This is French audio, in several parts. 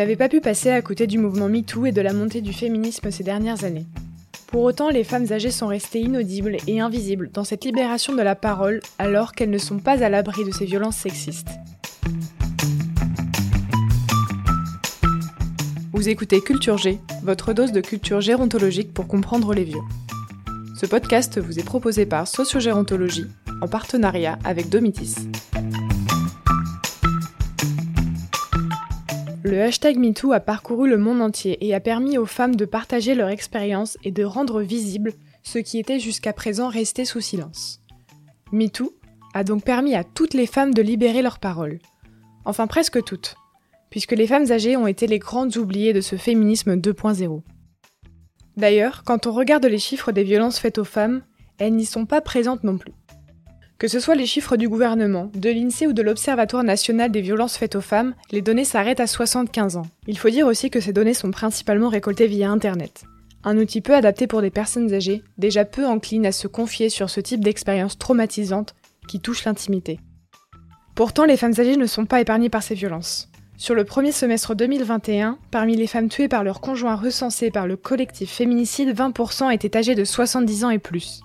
n'avez pas pu passer à côté du mouvement MeToo et de la montée du féminisme ces dernières années. Pour autant, les femmes âgées sont restées inaudibles et invisibles dans cette libération de la parole alors qu'elles ne sont pas à l'abri de ces violences sexistes. Vous écoutez Culture G, votre dose de culture gérontologique pour comprendre les vieux. Ce podcast vous est proposé par Sociogérontologie en partenariat avec Domitis. Le hashtag MeToo a parcouru le monde entier et a permis aux femmes de partager leur expérience et de rendre visible ce qui était jusqu'à présent resté sous silence. MeToo a donc permis à toutes les femmes de libérer leur parole. Enfin presque toutes, puisque les femmes âgées ont été les grandes oubliées de ce féminisme 2.0. D'ailleurs, quand on regarde les chiffres des violences faites aux femmes, elles n'y sont pas présentes non plus. Que ce soit les chiffres du gouvernement, de l'INSEE ou de l'Observatoire national des violences faites aux femmes, les données s'arrêtent à 75 ans. Il faut dire aussi que ces données sont principalement récoltées via Internet. Un outil peu adapté pour des personnes âgées, déjà peu enclines à se confier sur ce type d'expérience traumatisante qui touche l'intimité. Pourtant, les femmes âgées ne sont pas épargnées par ces violences. Sur le premier semestre 2021, parmi les femmes tuées par leur conjoint recensées par le collectif féminicide, 20% étaient âgées de 70 ans et plus.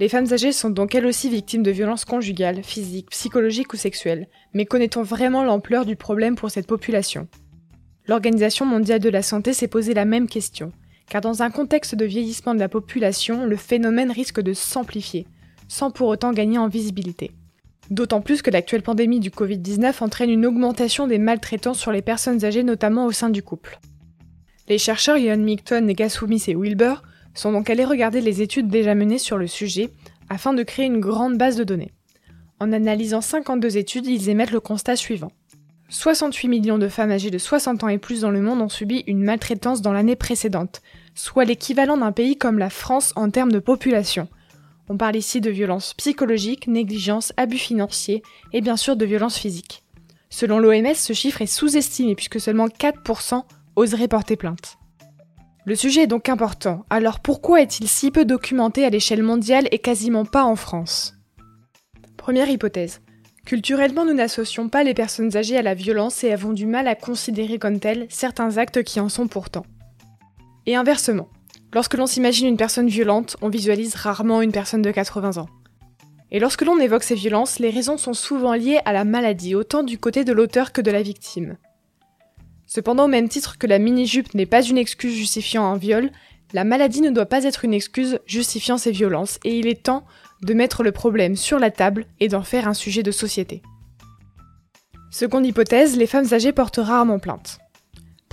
Les femmes âgées sont donc elles aussi victimes de violences conjugales, physiques, psychologiques ou sexuelles, mais connaît-on vraiment l'ampleur du problème pour cette population? L'Organisation mondiale de la santé s'est posé la même question, car dans un contexte de vieillissement de la population, le phénomène risque de s'amplifier, sans pour autant gagner en visibilité. D'autant plus que l'actuelle pandémie du Covid-19 entraîne une augmentation des maltraitances sur les personnes âgées, notamment au sein du couple. Les chercheurs Ian Micton, Gassoumis et Wilbur sont donc allés regarder les études déjà menées sur le sujet afin de créer une grande base de données. En analysant 52 études, ils émettent le constat suivant. 68 millions de femmes âgées de 60 ans et plus dans le monde ont subi une maltraitance dans l'année précédente, soit l'équivalent d'un pays comme la France en termes de population, on parle ici de violences psychologiques, négligence, abus financiers et bien sûr de violences physiques. Selon l'OMS, ce chiffre est sous-estimé puisque seulement 4% oseraient porter plainte. Le sujet est donc important, alors pourquoi est-il si peu documenté à l'échelle mondiale et quasiment pas en France? Première hypothèse. Culturellement, nous n'associons pas les personnes âgées à la violence et avons du mal à considérer comme tels certains actes qui en sont pourtant. Et inversement, Lorsque l'on s'imagine une personne violente, on visualise rarement une personne de 80 ans. Et lorsque l'on évoque ces violences, les raisons sont souvent liées à la maladie, autant du côté de l'auteur que de la victime. Cependant, au même titre que la mini-jupe n'est pas une excuse justifiant un viol, la maladie ne doit pas être une excuse justifiant ces violences, et il est temps de mettre le problème sur la table et d'en faire un sujet de société. Seconde hypothèse, les femmes âgées portent rarement plainte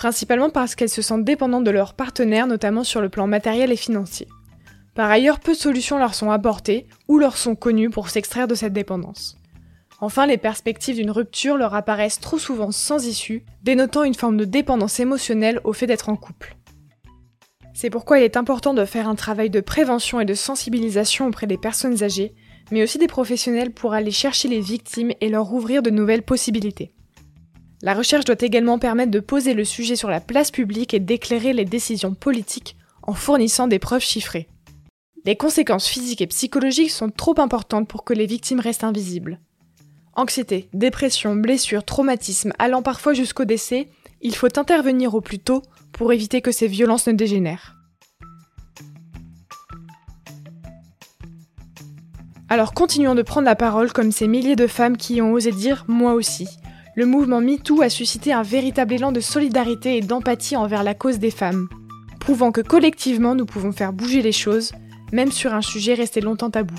principalement parce qu'elles se sentent dépendantes de leurs partenaires, notamment sur le plan matériel et financier. Par ailleurs, peu de solutions leur sont apportées ou leur sont connues pour s'extraire de cette dépendance. Enfin, les perspectives d'une rupture leur apparaissent trop souvent sans issue, dénotant une forme de dépendance émotionnelle au fait d'être en couple. C'est pourquoi il est important de faire un travail de prévention et de sensibilisation auprès des personnes âgées, mais aussi des professionnels pour aller chercher les victimes et leur ouvrir de nouvelles possibilités. La recherche doit également permettre de poser le sujet sur la place publique et d'éclairer les décisions politiques en fournissant des preuves chiffrées. Les conséquences physiques et psychologiques sont trop importantes pour que les victimes restent invisibles. Anxiété, dépression, blessures, traumatisme allant parfois jusqu'au décès, il faut intervenir au plus tôt pour éviter que ces violences ne dégénèrent. Alors continuons de prendre la parole comme ces milliers de femmes qui ont osé dire moi aussi, le mouvement MeToo a suscité un véritable élan de solidarité et d'empathie envers la cause des femmes, prouvant que collectivement nous pouvons faire bouger les choses, même sur un sujet resté longtemps tabou.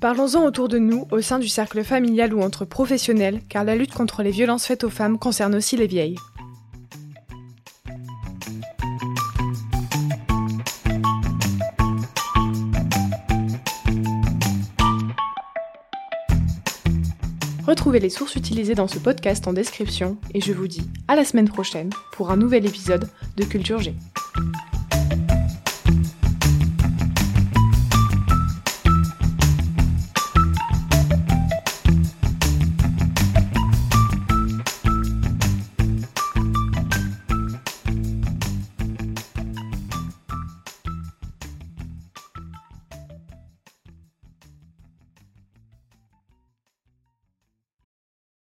Parlons-en autour de nous, au sein du cercle familial ou entre professionnels, car la lutte contre les violences faites aux femmes concerne aussi les vieilles. Retrouvez les sources utilisées dans ce podcast en description et je vous dis à la semaine prochaine pour un nouvel épisode de Culture G.